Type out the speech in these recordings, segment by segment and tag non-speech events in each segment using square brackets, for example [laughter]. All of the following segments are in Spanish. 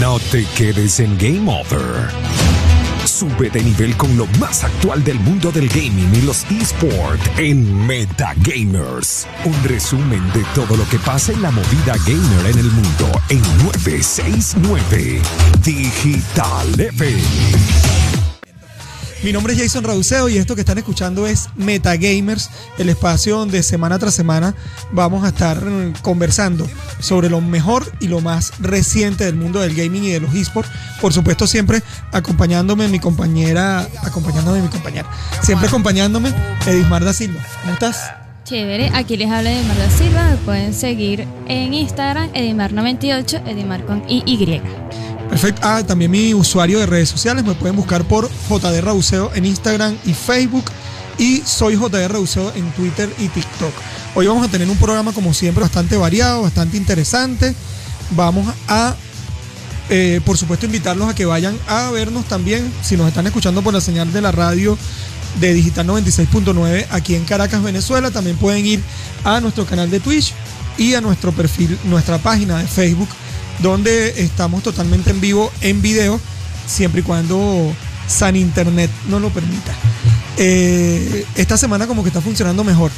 No te quedes en Game Over. Sube de nivel con lo más actual del mundo del gaming y los esports en Metagamers. Un resumen de todo lo que pasa en la movida gamer en el mundo en 969 Digital FM. Mi nombre es Jason Raduceo y esto que están escuchando es Metagamers, el espacio donde semana tras semana vamos a estar mm, conversando sobre lo mejor y lo más reciente del mundo del gaming y de los esports. Por supuesto, siempre acompañándome mi compañera, acompañándome mi compañera, siempre acompañándome Edismar da Silva. ¿Cómo estás? Chévere, aquí les habla Edimar da Silva, me pueden seguir en Instagram, Edimar98, Edimar con IY. Perfecto. Ah, también mi usuario de redes sociales me pueden buscar por JD Rauseo en Instagram y Facebook. Y soy JD Rauseo en Twitter y TikTok. Hoy vamos a tener un programa, como siempre, bastante variado, bastante interesante. Vamos a, eh, por supuesto, invitarlos a que vayan a vernos también. Si nos están escuchando por la señal de la radio de Digital 96.9 aquí en Caracas, Venezuela, también pueden ir a nuestro canal de Twitch y a nuestro perfil, nuestra página de Facebook donde estamos totalmente en vivo en video, siempre y cuando San Internet no lo permita. Eh, esta semana como que está funcionando mejor.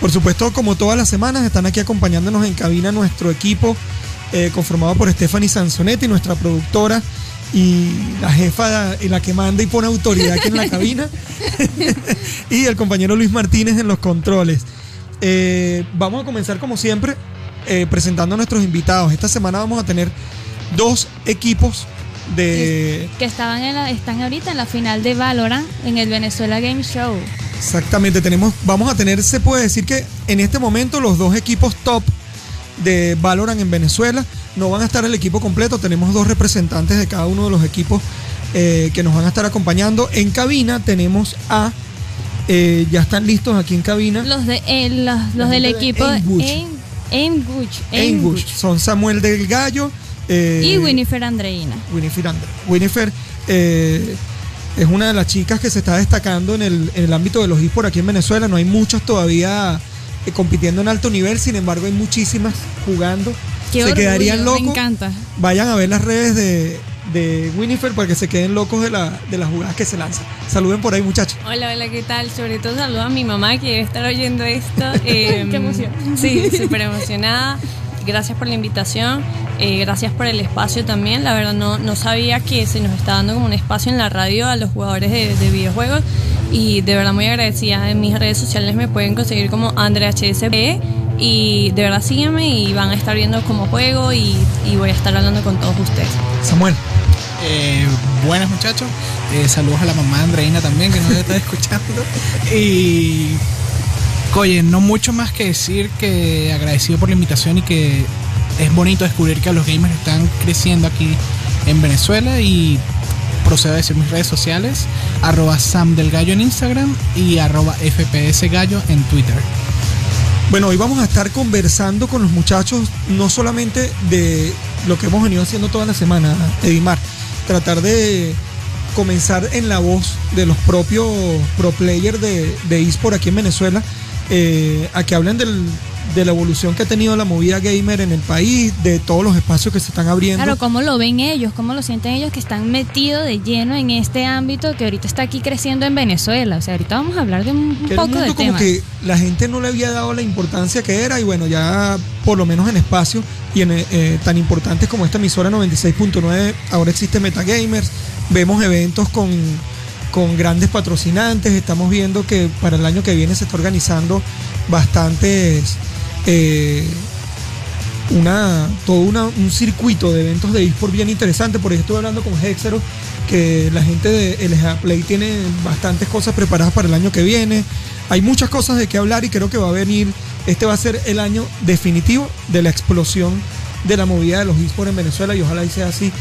Por supuesto, como todas las semanas, están aquí acompañándonos en cabina nuestro equipo, eh, conformado por Stephanie Sansonetti, nuestra productora y la jefa y la que manda y pone autoridad aquí en la cabina, [laughs] [laughs] y el compañero Luis Martínez en los controles. Eh, vamos a comenzar como siempre eh, presentando a nuestros invitados. Esta semana vamos a tener dos equipos de... Que estaban en la, están ahorita en la final de Valorant en el Venezuela Game Show. Exactamente, tenemos, vamos a tener, se puede decir que en este momento los dos equipos top de Valorant en Venezuela no van a estar el equipo completo, tenemos dos representantes de cada uno de los equipos eh, que nos van a estar acompañando. En cabina tenemos a, eh, ya están listos aquí en cabina. Los, de, los, del equipo en Engush. Son Samuel del Gallo. Eh, y Winifred Andreina. Winifred, Andre, Winifred eh, es una de las chicas que se está destacando en el, ámbito de los esports aquí en Venezuela. No hay muchas todavía eh, compitiendo en alto nivel, sin embargo hay muchísimas jugando. se quedarían locos. Me encanta. Vayan a ver las redes de, de Winifred para que se queden locos de, la, de las jugadas que se lanzan. Saluden por ahí, muchachos. Hola, hola, ¿qué tal? Sobre todo saludo a mi mamá que debe estar oyendo esto. [laughs] Qué em, emoción. Sí, súper emocionada. Gracias por la invitación, eh, gracias por el espacio también. La verdad no, no sabía que se nos está dando como un espacio en la radio a los jugadores de, videojuegos y de verdad muy agradecida. En mis redes sociales me pueden conseguir como AndreHSB y de verdad sígueme y van a estar viendo cómo juego y, y voy a estar hablando con todos ustedes. Samuel. Eh, buenas muchachos, eh, saludos a la mamá Andreina también que nos está [laughs] escuchando. Y, oye, no mucho más que decir que agradecido por la invitación y que es bonito descubrir que los gamers están creciendo aquí en Venezuela y procedo a decir mis redes sociales, arroba Sam del Gallo en Instagram y arroba FPS Gallo en Twitter. Bueno, hoy vamos a estar conversando con los muchachos no solamente de lo que hemos venido haciendo toda la semana, Edimar, tratar de comenzar en la voz de los propios pro players de, de eSport aquí en Venezuela, eh, a que hablen del, de la evolución que ha tenido la movida gamer en el país, de todos los espacios que se están abriendo. Claro, cómo lo ven ellos, cómo lo sienten ellos que están metidos de lleno en este ámbito que ahorita está aquí creciendo en Venezuela. O sea, ahorita vamos a hablar de un, poco de como que la gente no le había dado la importancia que era y bueno, ya por lo menos en espacio y en eh, tan importantes como esta emisora 96.9, ahora existe Metagamers, vemos eventos con con grandes patrocinantes. Estamos viendo que para el año que viene se está organizando bastantes eh, una, todo un circuito de eventos de eSport bien interesante. Por eso estoy hablando con Hexero, que la gente de LGA Play tiene bastantes cosas preparadas para el año que viene. Hay muchas cosas de qué hablar y creo que va a venir, este va a ser el año definitivo de la explosión de la movida de los eSports en Venezuela y ojalá y sea así.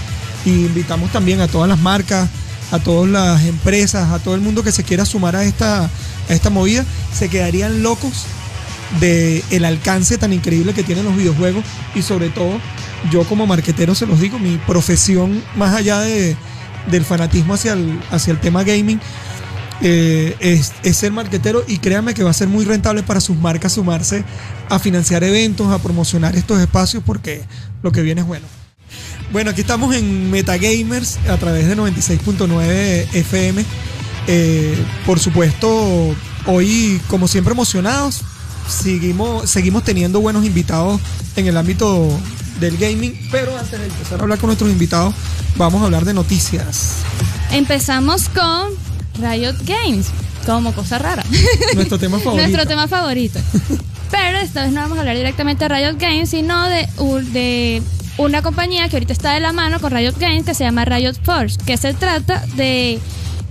Y invitamos también a todas las marcas, a todas las empresas, a todo el mundo que se quiera sumar a esta, a esta movida. Se quedarían locos de el alcance tan increíble que tienen los videojuegos y sobre todo yo como marquetero se los digo, mi profesión más allá de, del fanatismo hacia el, hacia el tema gaming eh, es, es, ser marquetero y créanme que va a ser muy rentable para sus marcas sumarse a financiar eventos, a promocionar estos espacios porque lo que viene es bueno. Bueno, aquí estamos en Metagamers a través de 96.9 FM. Eh, por supuesto, hoy, como siempre, emocionados. Seguimos, seguimos teniendo buenos invitados en el ámbito del gaming. Pero antes de empezar a hablar con nuestros invitados, vamos a hablar de noticias. Empezamos con Riot Games, como cosa rara. [laughs] Nuestro tema favorito. Nuestro tema favorito. Pero esta vez no vamos a hablar directamente de Riot Games, sino de, de una compañía que ahorita está de la mano con Riot Games que se llama Riot Force, que se trata de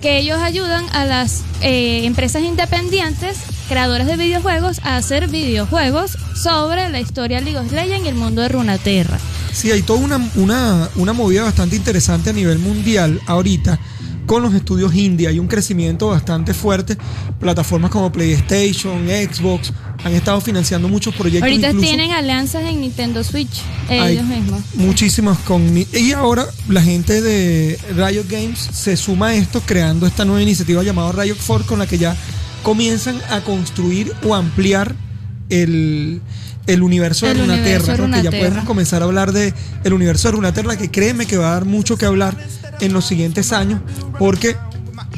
que ellos ayudan a las eh, empresas independientes, creadoras de videojuegos, a hacer videojuegos sobre la historia de League of Legends y el mundo de Runaterra. Sí, hay toda una, una, una movida bastante interesante a nivel mundial ahorita con los estudios indie. Hay un crecimiento bastante fuerte. Plataformas como PlayStation, Xbox han estado financiando muchos proyectos. Ahorita incluso tienen alianzas en Nintendo Switch, ellos mismos. Muchísimas con y ahora la gente de Riot Games se suma a esto creando esta nueva iniciativa llamada Riot Force con la que ya comienzan a construir o ampliar el, el universo de El Runaterra, ¿no? que ya podemos comenzar a hablar de el universo de Runaterra que créeme que va a dar mucho que hablar en los siguientes años porque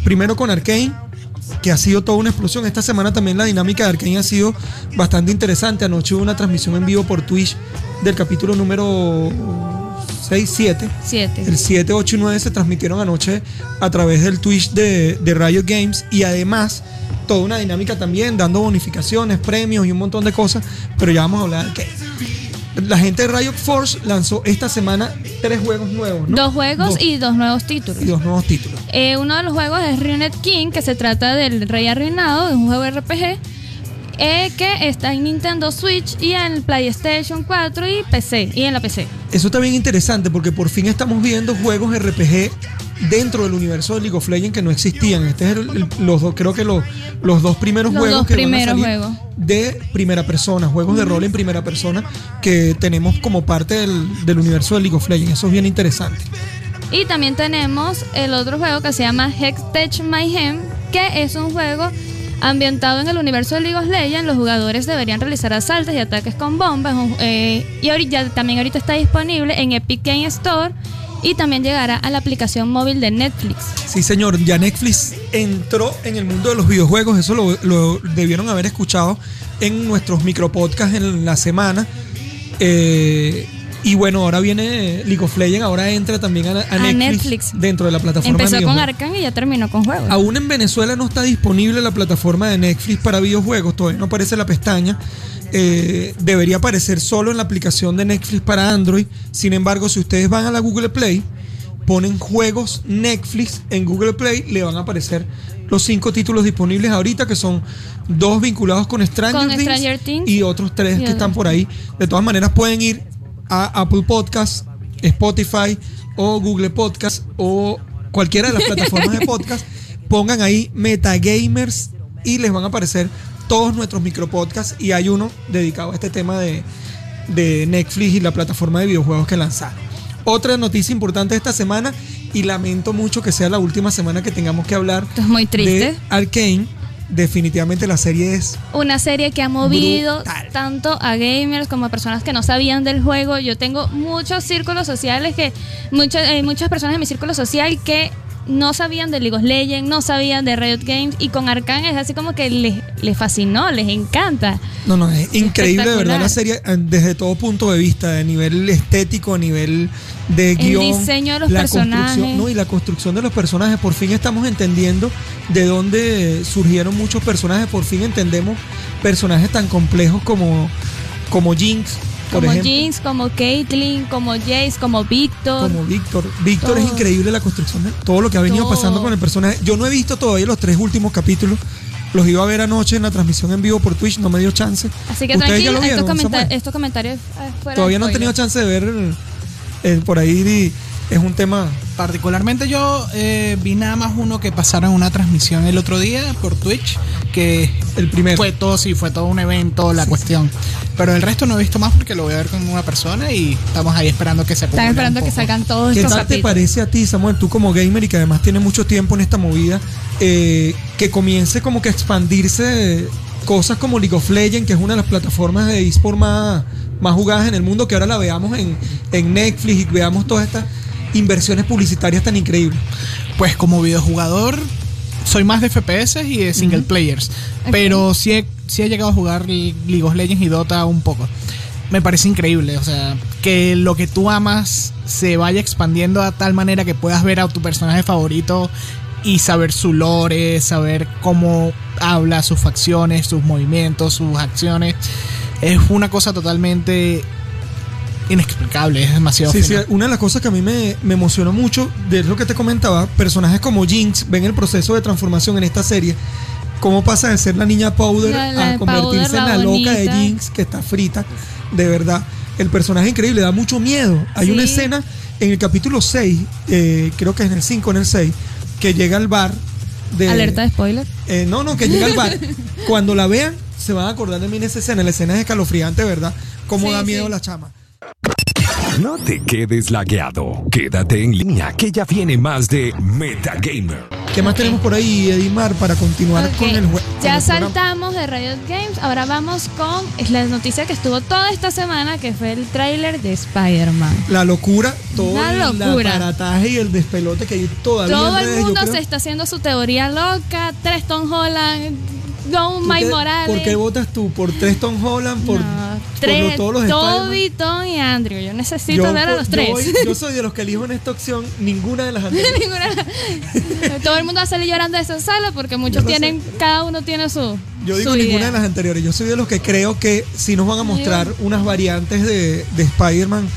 primero con Arkane que ha sido toda una explosión. Esta semana también la dinámica de Arkane ha sido bastante interesante. Anoche hubo una transmisión en vivo por Twitch del capítulo número 6, 7. Siete. El 7, 8 y 9 se transmitieron anoche a través del Twitch de, de Riot Games y además toda una dinámica también, dando bonificaciones, premios y un montón de cosas, pero ya vamos a hablar qué. La gente de Riot Force lanzó esta semana tres juegos nuevos, ¿no? Dos juegos Dos. y dos nuevos títulos. y dos nuevos títulos. Eh, uno de los juegos es Ruined King, que se trata del rey arruinado, de un juego RPG, eh, que está en Nintendo Switch y en PlayStation 4 y PC, y en la PC. Eso está bien interesante porque por fin estamos viendo juegos RPG dentro del universo de League of Legends que no existían. Este es el- el- los dos, creo que los, los dos primeros Los juegos dos que van a primeros salir juegos. de primera persona, juegos de rol en primera persona que tenemos como parte del, del universo de League of Legends. Eso es bien interesante. Y también tenemos el otro juego que se llama Hextech Mayhem, que es un juego ambientado en el universo de League of Legends. Los jugadores deberían realizar asaltos y ataques con bombas. eh, y ahorita, también ahorita está disponible en Epic Game Store y también llegará a la aplicación móvil de Netflix. Sí, señor, ya Netflix entró en el mundo de los videojuegos, eso lo, lo debieron haber escuchado en nuestros micropodcasts en la semana. Eh, y bueno, ahora viene League of Legends, ahora entra también a, a A Netflix, Netflix. dentro de la plataforma de Empezó con videojuegos. Arcan y ya terminó con juegos. Aún en Venezuela no está disponible la plataforma de Netflix para videojuegos, todavía no aparece la pestaña. Eh, debería aparecer solo en la aplicación de Netflix para Android. Sin embargo, si ustedes van a la Google Play, ponen juegos Netflix en Google Play, le van a aparecer los cinco títulos disponibles ahorita, que son dos vinculados con Stranger, Con Things, y otros tres Y que otros. están por ahí. De todas maneras, pueden ir a Apple Podcast, Spotify o Google Podcast o cualquiera de las plataformas de [laughs] podcast. Pongan ahí Metagamers y les van a aparecer todos nuestros micropodcasts y hay uno dedicado a este tema de, de Netflix y la plataforma de videojuegos que lanzaron. Otra noticia importante esta semana y lamento mucho que sea la última semana que tengamos que hablar Esto es muy triste. de Arkane. Definitivamente la serie es Una serie que ha movido Brutal. tanto a gamers como a personas que no sabían del juego. Yo tengo muchos círculos sociales que muchas eh, muchas personas de mi círculo social que no sabían de League of Legends, no sabían de Riot Games y con Arcane es así como que les, les fascinó, les encanta. No, no, es increíble de verdad la serie eh, desde todo punto de vista, de nivel estético, a nivel de guion. diseño de los la personajes. construcción, no, y la construcción de los personajes. Por fin estamos entendiendo de dónde surgieron muchos personajes. Por fin entendemos personajes tan complejos como, como Jinx, por como ejemplo. Jinx, como Caitlyn, como Jace, como Victor. Como Víctor. Víctor es increíble la construcción de todo lo que ha venido Todo. pasando con el personaje. Yo no he visto todavía los tres últimos capítulos. Los iba a ver anoche en la transmisión en vivo por Twitch, no me dio chance. Así que ¿Ustedes ya tranquilo, lo estos, comenta- estos comentarios eh, fuera Todavía no han tenido chance de ver eh, por ahí. y Es un tema. Particularmente yo eh, vi nada más uno que pasaron una transmisión el otro día por Twitch, que El primero. fue todo, sí, fue todo un evento la cuestión. Pero el resto no he visto más porque lo voy a ver con una persona y estamos ahí esperando que se Están esperando un que salgan todos ¿Qué estos tal te parece a ti, Samuel, tú como gamer y que además tienes mucho tiempo en esta movida, eh, que comience como que a expandirse cosas como League of Legends, que es una de las plataformas de eSport más, más jugadas en el mundo, que ahora la veamos en, en Netflix y veamos todas estas inversiones publicitarias tan increíbles. Pues como videojugador soy más de FPS y de single players, pero sí he, sí he llegado a jugar League of Legends y Dota un poco. Me parece increíble, o sea, que lo que tú amas se vaya expandiendo a tal manera que puedas ver a tu personaje favorito y saber su lore, saber cómo habla, sus facciones, sus movimientos, sus acciones. Es una cosa totalmente inexplicable, es demasiado Sí, sí, una de las cosas que a mí me, me emocionó mucho de lo que te comentaba, personajes como Jinx ven el proceso de transformación en esta serie. Cómo pasa de ser la niña Powder La- la a convertirse Powder, en la loca de. Jinx que está frita. De verdad. El personaje es increíble, da mucho miedo. Hay Sí. una escena en el capítulo 6, eh, creo que es en el 5 en el 6, que llega al bar de. Alerta de spoiler. Eh, no, no, que llega al bar. [laughs] Cuando la vean, se van a acordar de mí en esa escena. La escena es escalofriante, ¿verdad? Cómo Sí, da miedo sí. la chama. No te quedes lagueado. Quédate en línea que ya viene más de Metagamer. ¿Qué más tenemos por ahí, Edimar, para continuar con el juego? Ya saltamos de Riot Games, ahora vamos con es la noticia que estuvo toda esta semana, que fue el tráiler de Spider-Man. La locura, todo Una el aparataje y el despelote que hay todavía Todo en el mundo creo. se está haciendo su teoría loca, tres Tom Holland, Don ¿Tú Mike Morales. ¿Por qué votas tú? ¿Por tres Tom Holland? ¿Por, No, por tres, todos los Toby? Tom y Andrew. Yo necesito Yo ver a los yo tres. voy- Yo, soy de los que elijo en esta opción ninguna de las anteriores. [laughs] Ninguna- Todo el mundo va a salir llorando de esa sala porque muchos sé. tienen, cada uno tiene su. Yo digo su ninguna idea. de las anteriores. Yo soy de los que creo que si nos van a mostrar unas variantes de, de Spider-Man,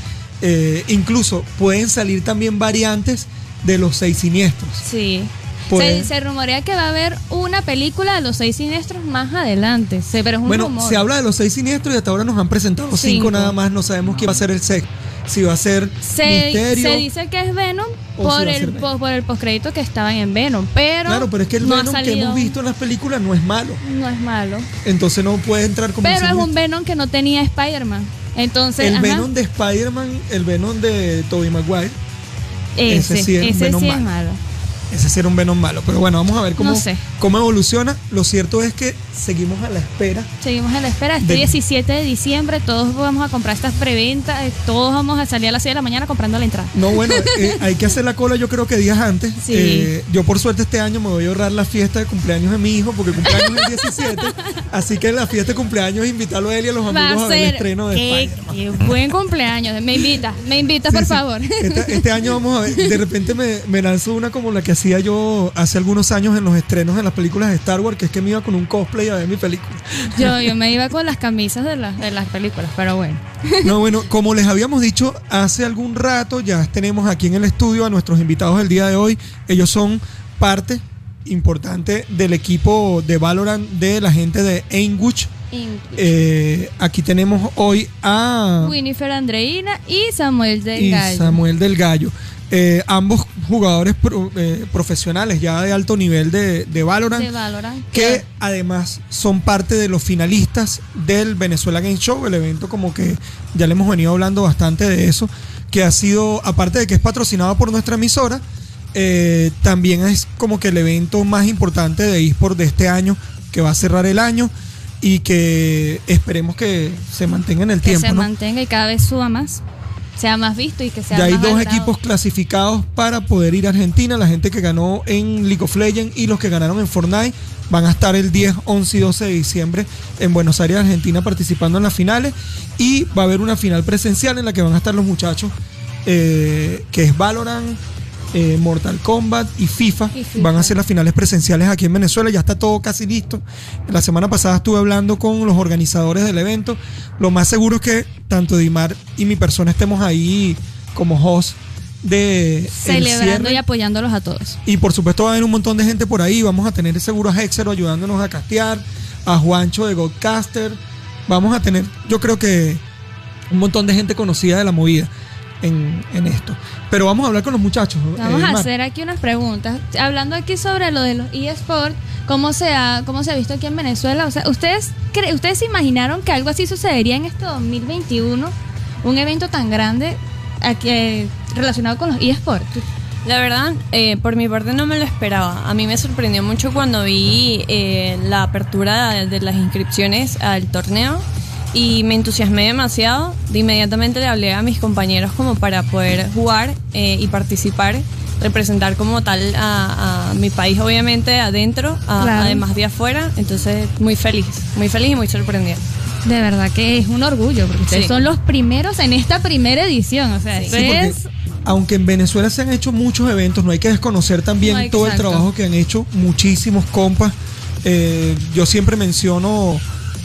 eh, incluso pueden salir también variantes de los seis siniestros. Sí. Pues- se, se rumorea que va a haber una película de los seis siniestros más adelante. Sí, pero es un Bueno, rumor. se habla de los seis siniestros y hasta ahora nos han presentado cinco, Cinco. nada más. No sabemos quién va a ser el sexto. Si va a ser se, Misterio. se dice que es Venom si por el, Venom. po- por el postcrédito que estaban en Venom. Pero. Claro, pero es que el no Venom que hemos visto en las películas no es malo. No es malo. Entonces no puede entrar como Pero es un Venom que no tenía Spider-Man. Entonces. El ajá, Venom de Spider-Man, el Venom de Tobey Maguire, ese, ese sí es un ese Venom sí es malo. Ese sí era un Venom malo. Pero bueno, vamos a ver cómo, No sé. cómo evoluciona. Lo cierto es que seguimos a la espera. Seguimos a la espera. Este De- 17 de diciembre, todos vamos a comprar estas preventas. eh, Todos vamos a salir a las 6 de la mañana comprando la entrada. No, bueno, [laughs] eh, hay que hacer la cola yo creo que días antes. Sí. Eh, yo por suerte este año me voy a ahorrar la fiesta de cumpleaños de mi hijo porque cumpleaños es el 17. [laughs] así que la fiesta de cumpleaños invitarlo a él y a los amigos a, a ver el estreno de qué, qué buen cumpleaños. Me invita, me invitas, Sí, por sí. favor. Este, este año vamos a ver. De repente me, me lanzo una como la que hacía yo hace algunos años en los estrenos de las películas de Star Wars, que es que me iba con un cosplay a ver mi película. [laughs] Yo, yo me iba con las camisas de, las de las películas, pero bueno. No, bueno, como les habíamos dicho hace algún rato, ya tenemos aquí en el estudio a nuestros invitados del día de hoy. Ellos son parte importante del equipo de Valorant de la gente de Ainwich. Eh, aquí tenemos hoy a Winifred Andreina y Samuel del y Gallo. Samuel del Gallo. Eh, ambos jugadores pro- eh, profesionales ya de alto nivel de, de Valorant. de Valorant. que además son parte de los finalistas del Venezuela Game Show, el evento como que ya le hemos venido hablando bastante de eso, que ha sido, aparte de que es patrocinado por nuestra emisora, eh, también es como que el evento más importante de eSport de este año, que va a cerrar el año y que esperemos que se mantenga en el que tiempo. se ¿no? mantenga y cada vez suba más. Sea más visto y que sea Ya hay dos equipos clasificados para poder ir a Argentina. La gente que ganó en League of Legends y los que ganaron en Fortnite van a estar el 10, 11 y 12 de diciembre en Buenos Aires, Argentina, participando en las finales. Y va a haber una final presencial en la que van a estar los muchachos, eh, que es Valorant, eh, Mortal Kombat y FIFA. Y FIFA. Van a ser las finales presenciales aquí en Venezuela. Ya está todo casi listo. La semana pasada estuve hablando con los organizadores del evento. Lo más seguro es que tanto Dimar y mi persona estemos ahí como host de el Celebrando y apoyándolos a todos. Y por supuesto va a haber un montón de gente por ahí. Vamos a tener seguro a Hexero ayudándonos a castear, a Juancho de Godcaster. Vamos a tener, yo creo que un montón de gente conocida de la movida en, en esto. Pero vamos a hablar con los muchachos. Vamos eh, a Mar. hacer aquí unas preguntas. Hablando aquí sobre lo de los eSports, ¿cómo se ha, cómo se ha visto aquí en Venezuela? O sea, ¿ustedes, cre- ¿ustedes se imaginaron que algo así sucedería en este 2021? Un evento tan grande aquí, eh, relacionado con los eSports. La verdad, eh, por mi parte no me lo esperaba. A mí me sorprendió mucho cuando vi eh, la apertura de, de las inscripciones al torneo y me entusiasmé demasiado. De inmediatamente le hablé a mis compañeros como para poder jugar eh, y participar, representar como tal a, a mi país, obviamente, adentro, a- Claro. además de afuera. Entonces, muy feliz, muy feliz y muy sorprendida. De verdad que es un orgullo, porque ustedes Sí. son los primeros en esta primera edición. O sea, Sí. Sí, porque es. aunque en Venezuela se han hecho muchos eventos, no hay que desconocer también No, todo el trabajo que han hecho muchísimos compas. Eh, yo siempre menciono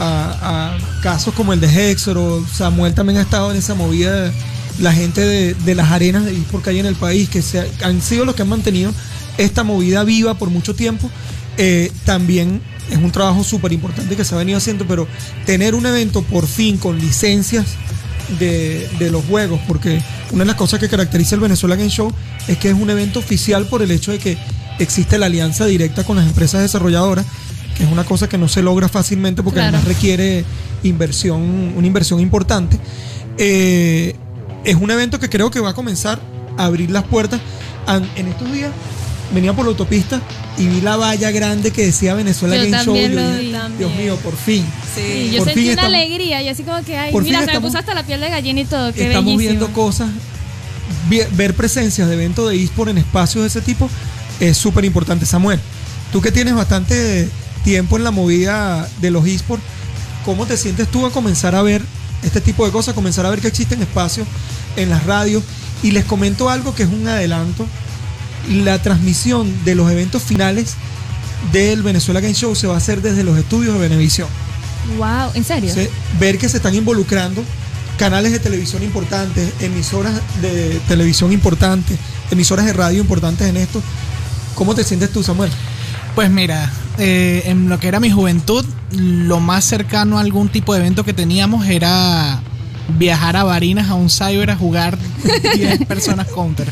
a, a casos como el de Hexoro, Samuel también ha estado en esa movida, la gente de, las arenas de que hay en el país, que se, ha- han sido los que han mantenido esta movida viva por mucho tiempo. Eh, también es un trabajo súper importante que se ha venido haciendo, pero tener un evento por fin con licencias de, de los juegos, porque una de las cosas que caracteriza el Venezuela Game Show es que es un evento oficial por el hecho de que existe la alianza directa con las empresas desarrolladoras, es una cosa que no se logra fácilmente porque Claro. además requiere inversión, una inversión importante. Eh, es un evento que creo que va a comenzar a abrir las puertas. An- En estos días venía por la autopista y vi la valla grande que decía Venezuela Yo Game Show. yo dije. Dios mío, por fin. Sí, yo Por sentí fin una estamos- alegría y así como que, ay, Por mira, fin se me estamos- puso hasta la piel de gallina y todo. Qué estamos bellísimo. viendo cosas, ver presencias de eventos de eSport en espacios de ese tipo es súper importante. Samuel, tú que tienes bastante tiempo en la movida de los eSports, ¿cómo te sientes tú a comenzar a ver este tipo de cosas, comenzar a ver que existen espacios en las radios? Y les comento algo que es un adelanto. La transmisión de los eventos finales del Venezuela Game Show se va a hacer desde los estudios de Venevisión. Wow, ¿en serio? Se- ver que se están involucrando canales de televisión importantes, emisoras de televisión importantes, emisoras de radio importantes en esto. ¿Cómo te sientes tú, Samuel? Pues mira, eh, en lo que era mi juventud, lo más cercano a algún tipo de evento que teníamos era viajar a Barinas a un cyber a jugar [laughs] 10 personas counter.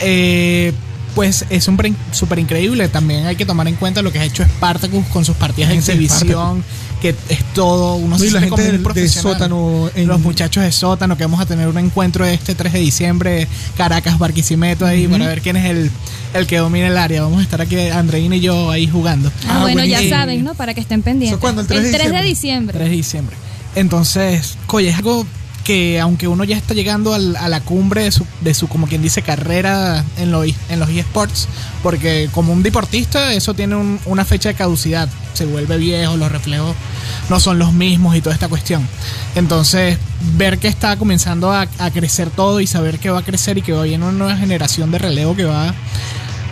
Eh, pues es súper increíble. También hay que tomar en cuenta lo que ha hecho Spartacus con sus partidas de exhibición, que es todo. Uno No, se y la siente gente como un del- de profesional. Sótano en- Los muchachos de Sótano, que vamos a tener un encuentro este 3 de diciembre, Caracas, Barquisimeto, ahí, para ver quién es el, el que domina el área. Vamos a estar aquí, Andreina y yo, ahí jugando. Ah, Ah, bueno, ya saben, ¿no? Para que estén pendientes. ¿Eso cuándo? ¿El 3 de diciembre? diciembre. 3 de diciembre. Entonces, coye, es algo que aunque uno ya está llegando a la cumbre de su, de su, como quien dice, carrera en, en los eSports, porque como un deportista eso tiene un- una fecha de caducidad, se vuelve viejo, los reflejos no son los mismos y toda esta cuestión. Entonces, ver que está comenzando a, crecer todo y saber que va a crecer y que va a una nueva generación de relevo que va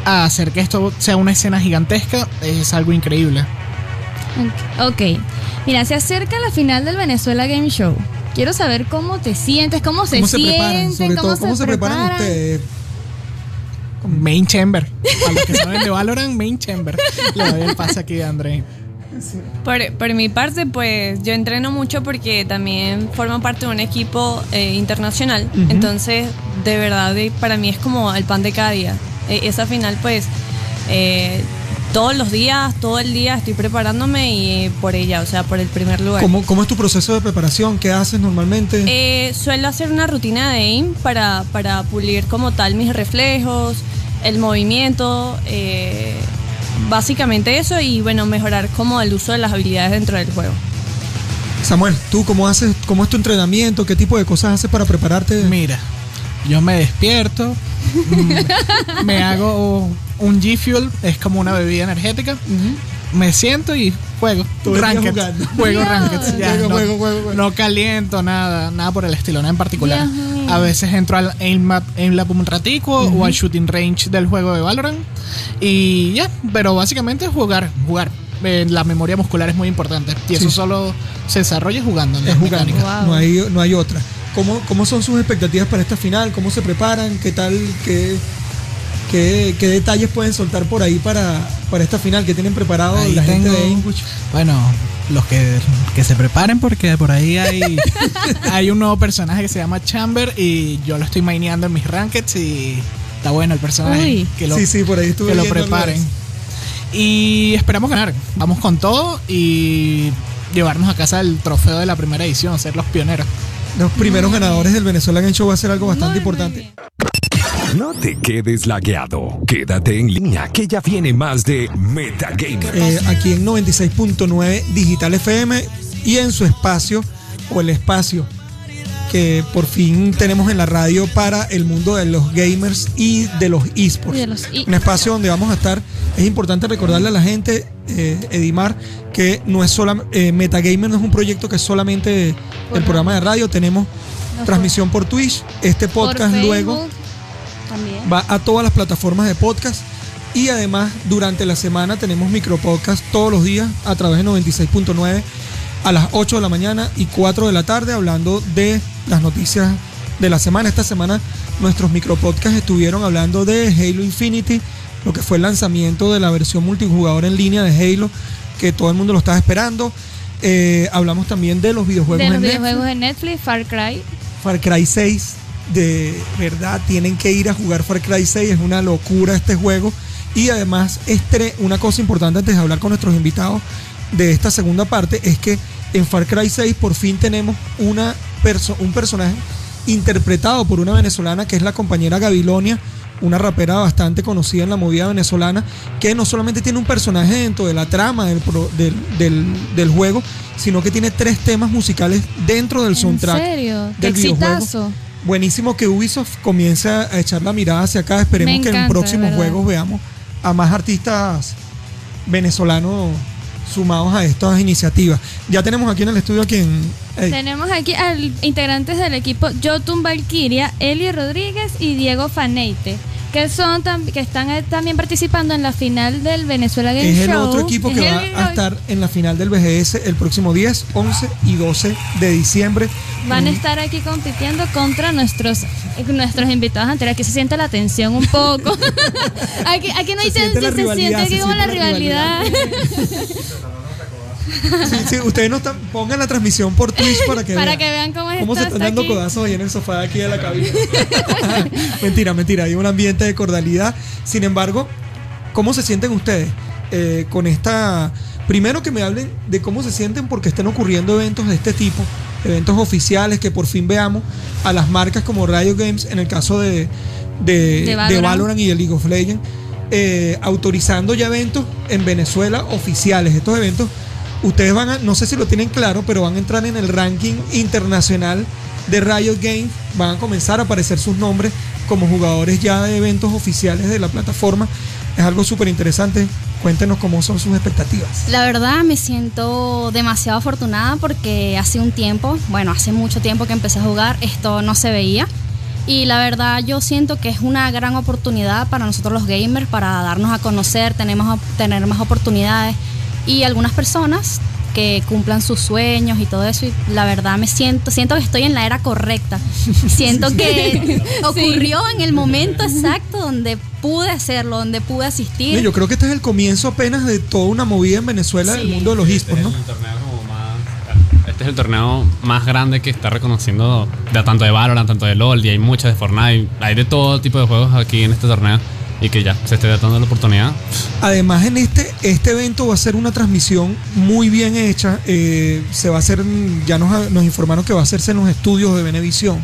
a hacer que esto sea una escena gigantesca es algo increíble. Ok. Mira, se acerca la final del Venezuela Game Show. Quiero saber cómo te sientes, cómo se, ¿Cómo se preparan? sienten, Sobre cómo, todo, ¿cómo se preparan ustedes? Main Chamber. Para los que saben [laughs] de Valorant, Main Chamber. Le doy el pase aquí a André. Por, por mi parte, pues yo entreno mucho porque también formo parte de un equipo eh, internacional. Ujú. Entonces, de verdad, para mí es como el pan de cada día. Eh, esa final, pues, eh, todos los días, todo el día estoy preparándome y por ella, o sea, por el primer lugar. ¿Cómo, ¿Cómo es tu proceso de preparación? ¿Qué haces normalmente? Eh, suelo hacer una rutina de aim para, para pulir como tal mis reflejos, el movimiento, eh, básicamente eso y bueno, mejorar como el uso de las habilidades dentro del juego. Samuel, ¿tú cómo haces? ¿Cómo es tu entrenamiento? ¿Qué tipo de cosas haces para prepararte? Mira, yo me despierto, me hago un G Fuel, es como una bebida energética. Me siento y juego. Ranked. Juego. Ranked. ya, Juego, no, juego, juego, juego. no caliento nada, nada por el estilo, nada en particular. Dios. A veces entro al aim lab un ratico o al shooting range del juego de Valorant. Y ya, pero básicamente es jugar, jugar. Eh, la memoria muscular es muy importante. Y eso solo se desarrolla jugando. no es jugando. Wow. No, hay, no hay otra. ¿Cómo, ¿Cómo son sus expectativas para esta final? ¿Cómo se preparan? ¿Qué tal? ¿Qué, qué, qué detalles pueden soltar por ahí para, para esta final? ¿Qué tienen preparado Ahí la gente de Inguch? Bueno, los que, que se preparen porque por ahí hay, [laughs] hay un nuevo personaje que se llama Chamber y yo lo estoy maineando en mis rankeds y está bueno el personaje. Que lo, sí, sí, por ahí estuve que lo preparen. Y esperamos ganar. Vamos con todo y llevarnos a casa el trofeo de la primera edición, ser los pioneros. Los primeros ganadores del Venezuela Game Show va a ser algo bastante Muy, importante. No te quedes lagueado. Quédate en línea que ya viene más de Metagamer. Eh, aquí en 96.9 Digital FM y en su espacio o el espacio que por fin tenemos en la radio para el mundo de los gamers y de los esports. Y de los e- Un espacio donde vamos a estar. Es importante recordarle a la gente, eh, Edimar, que no es solamente Metagamer no es un proyecto que es solamente Por el programa de radio. Tenemos No, transmisión por Twitch. Este por podcast luego También. va a todas las plataformas de podcast y además durante la semana tenemos micropodcast todos los días a través de 96.9 a las 8 de la mañana y 4 de la tarde hablando de las noticias de la semana. Esta semana nuestros micropodcasts estuvieron hablando de Halo Infinity, lo que fue el lanzamiento de la versión multijugador en línea de Halo, que todo el mundo lo estaba esperando. Eh, hablamos también de los videojuegos De los en Netflix. videojuegos de Netflix, Far Cry. Far Cry 6. De verdad, tienen que ir a jugar Far Cry 6. Es una locura este juego. Y además, este, una cosa importante antes de hablar con nuestros invitados de esta segunda parte es que en Far Cry 6 por fin tenemos una perso- un personaje interpretado por una venezolana que es la compañera Gabilonia, una rapera bastante conocida en la movida venezolana, que no solamente tiene un personaje dentro de la trama del, pro- del, del- del juego, sino que tiene tres temas musicales dentro del ¿En soundtrack serio? ¡Qué del videojuego. exitazo! Buenísimo que Ubisoft comience a echar la mirada hacia acá. Esperemos que en próximos juegos veamos a más artistas venezolanos sumados a estas iniciativas. Ya tenemos aquí en el estudio a quien. Tenemos aquí al integrantes del equipo Jotun Valkyria, Eli Rodríguez y Diego Faneite, que son que están eh, también participando en la final del Venezuela Game es el Show. otro equipo que va a estar en la final del BGS el próximo 10, 11 y 12 de diciembre. Van a Mm, estar aquí compitiendo contra nuestros nuestros invitados anteriores. Aquí se siente la tensión un poco. [laughs] aquí, aquí no hay Se siente la tensión, se siente rivalidad, aquí se como la la rivalidad. [laughs] Sí, sí, ustedes no están, pongan la transmisión por Twitch para que [laughs] Para vean. que vean cómo, ¿Cómo se están está dando aquí. codazos ahí en el sofá de aquí de la cabina? [laughs] mentira, mentira. Hay un ambiente de cordialidad. Sin embargo, ¿cómo se sienten ustedes eh, con esta... Primero que me hablen de cómo se sienten porque estén ocurriendo eventos de este tipo, eventos oficiales, que por fin veamos a las marcas como Riot Games, en el caso de, de, De de Valorant. Valorant y de League of Legends, eh, autorizando ya eventos en Venezuela oficiales. Estos eventos, ustedes van a, no sé si lo tienen claro, pero van a entrar en el ranking internacional de Riot Games. Van a comenzar a aparecer sus nombres como jugadores ya de eventos oficiales de la plataforma. Es algo súper interesante. Cuéntenos cómo son sus expectativas. La verdad me siento demasiado afortunada porque hace un tiempo, bueno, hace mucho tiempo que empecé a jugar, esto no se veía. Y la verdad yo siento que es una gran oportunidad para nosotros los gamers, para darnos a conocer, tenemos, tener más oportunidades y algunas personas que cumplan sus sueños y todo eso. Y la verdad me siento, siento que estoy en la era correcta. [laughs] Siento que ocurrió en el momento exacto donde pude hacerlo, donde pude asistir. Yo creo que este es el comienzo apenas de toda una movida en Venezuela del mundo de los esports, ¿no? Este es el torneo como más- Este es el torneo más grande que está reconociendo de tanto de Valorant, tanto de LoL, y hay muchas de Fortnite, hay de todo tipo de juegos aquí en este torneo y que ya se esté dando la oportunidad. Además, en este, este evento va a ser una transmisión muy bien hecha. eh, se va a hacer, ya nos, nos informaron que va a hacerse en los estudios de Venevisión.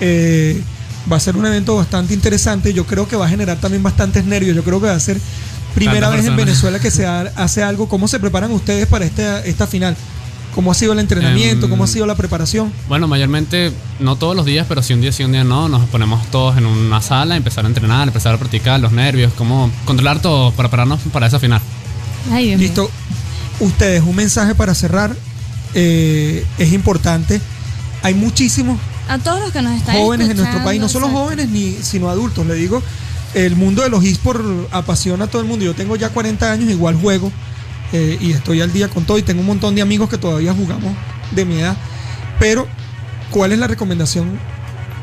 Eh, va a ser un evento bastante interesante. Yo creo que va a generar también bastantes nervios. Yo creo que va a ser primera vez en. Venezuela que se ha- hace algo. ¿Cómo se preparan ustedes para esta, esta final? ¿Cómo ha sido el entrenamiento? Em, ¿Cómo ha sido la preparación? Bueno, mayormente, no todos los días, pero si un día sí, un día no, nos ponemos todos en una sala, empezar a entrenar, empezar a practicar los nervios, cómo controlar todo para prepararnos para esa final. Ay, Dios. Listo. Ustedes, un mensaje para cerrar. eh, es importante. Hay muchísimos A todos los que nos están jóvenes en nuestro país, no solo exacto. jóvenes ni sino adultos, le digo, el mundo de los esports apasiona a todo el mundo. Yo tengo ya 40 años, igual juego eh, y estoy al día con todo y tengo un montón de amigos que todavía jugamos de mi edad. Pero, ¿cuál es la recomendación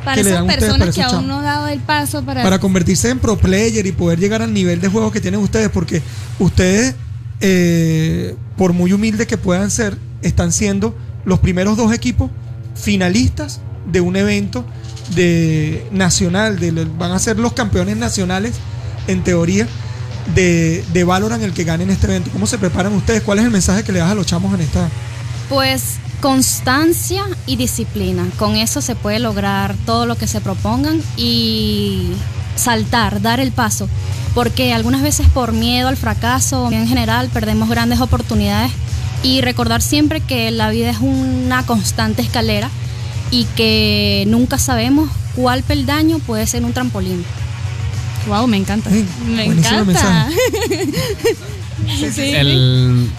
Para que le esas dan ustedes personas para que aún no han dado el paso para, para convertirse en pro player y poder llegar al nivel de juego que tienen ustedes, porque ustedes, eh, por muy humildes que puedan ser, están siendo los primeros dos equipos finalistas de un evento de nacional, de, van a ser los campeones nacionales, en teoría, de, de el que ganen este evento. ¿Cómo se preparan ustedes? ¿Cuál es el mensaje que le das a los chamos en esta? Pues constancia y disciplina. Con eso se puede lograr todo lo que se propongan y saltar, dar el paso, porque algunas veces por miedo al fracaso en general perdemos grandes oportunidades y recordar siempre que la vida es una constante escalera y que nunca sabemos cuál peldaño puede ser un trampolín. Wow, me encanta. Sí, me encanta. mensaje. [laughs] El,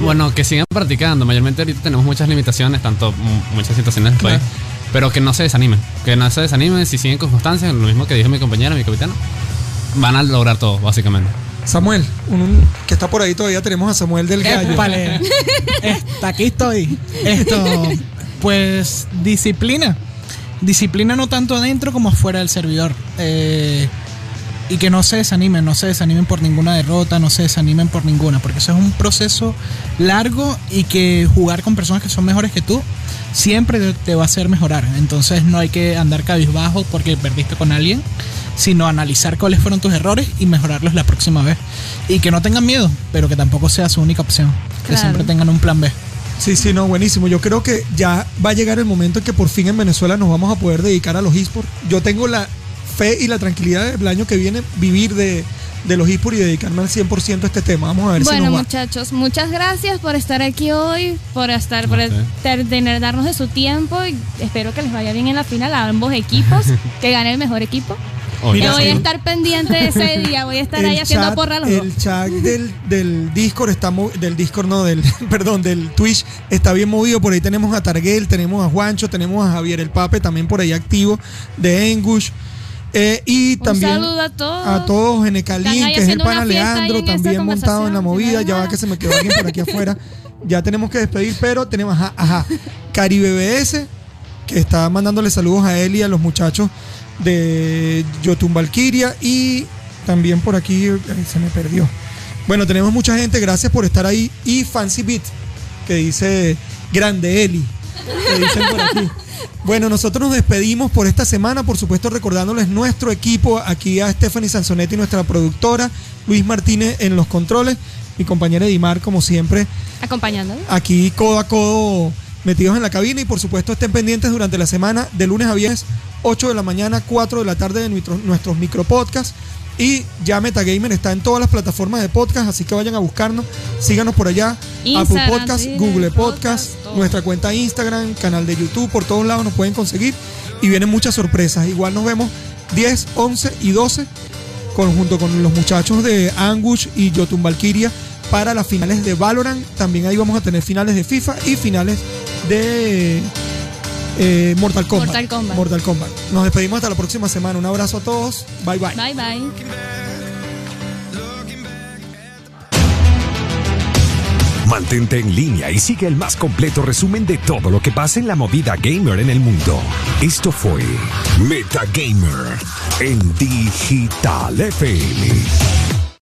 bueno, que sigan practicando. Mayormente ahorita tenemos muchas limitaciones, tanto muchas situaciones del Claro. país. Pero que no se desanimen. Que no se desanimen. Si siguen con constancia, lo mismo que dijo mi compañera, mi capitano, van a lograr todo, básicamente. Samuel, un- un- que está por ahí todavía tenemos a Samuel del Gallo. Épale. Está aquí estoy. Esto, pues, disciplina. Disciplina no tanto adentro como afuera del servidor. Eh, y que no se desanimen, no se desanimen por ninguna derrota, no se desanimen por ninguna, porque eso es un proceso largo y que jugar con personas que son mejores que tú siempre te- va a hacer mejorar. Entonces no hay que andar cabizbajo porque perdiste con alguien, sino analizar cuáles fueron tus errores y mejorarlos la próxima vez. Y que no tengan miedo, pero que tampoco sea su única opción. Que siempre tengan un plan B. Sí, sí, no, buenísimo. Yo creo que ya va a llegar el momento en que por fin en Venezuela nos vamos a poder dedicar a los esports. Yo tengo la fe y la tranquilidad del año que viene vivir de, de los esports y dedicarme al 100% a este tema. Vamos a ver si Bueno, nos va. muchachos, muchas gracias por estar aquí hoy, por estar, por Ok. ter- tener- darnos de su tiempo. Y espero que les vaya bien en la final a ambos equipos, [laughs] que gane el mejor equipo. Mira, voy a estar pendiente de ese día, voy a estar ahí haciendo porra a los dos. el chat del, del Discord está del Discord no del [laughs] perdón del Twitch está bien movido por ahí tenemos a Targuel tenemos a Juancho tenemos a Javier el Pape también por ahí activo de Engush Eh, y Un también saludo a todos. a todos en Están Ecalín ahí que es el pana Leandro también montado en la movida ya va que se me quedó alguien por aquí afuera ya tenemos que despedir pero tenemos ajá, ajá Caribe BS que está mandándole saludos a él y a los muchachos de Yotun Valkyria y también por aquí ay, se me perdió. Bueno, tenemos mucha gente, gracias por estar ahí y Fancy Beat que dice Grande Eli, que dicen por aquí. Bueno, nosotros nos despedimos por esta semana, por supuesto recordándoles nuestro equipo, aquí a Stephanie Sansonetti, nuestra productora, Luis Martínez en los controles, mi compañera Edimar, como siempre, Acompañándolo. aquí codo a codo metidos en la cabina. Y por supuesto estén pendientes durante la semana de lunes a viernes 8 de la mañana 4 de la tarde de nuestros, nuestros micropodcasts y ya Metagamer está en todas las plataformas de podcast así que vayan a buscarnos. Síganos por allá. Instagram, Apple Podcast Twitter, Google Podcast, nuestra cuenta Instagram canal de YouTube por todos lados nos pueden conseguir. Y vienen muchas sorpresas. Igual nos vemos 10 11 y 12 con- junto con los muchachos de Angush y Jotun Valkyria para las finales de Valorant. También ahí vamos a tener finales de FIFA y finales de eh, Mortal Kombat. Mortal Kombat. Mortal Kombat. Nos despedimos hasta la próxima semana. Un abrazo a todos. Bye bye. Bye bye. Mantente en línea y sigue el más completo resumen de todo lo que pasa en la movida gamer en el mundo. Esto fue Metagamer en Digital FM.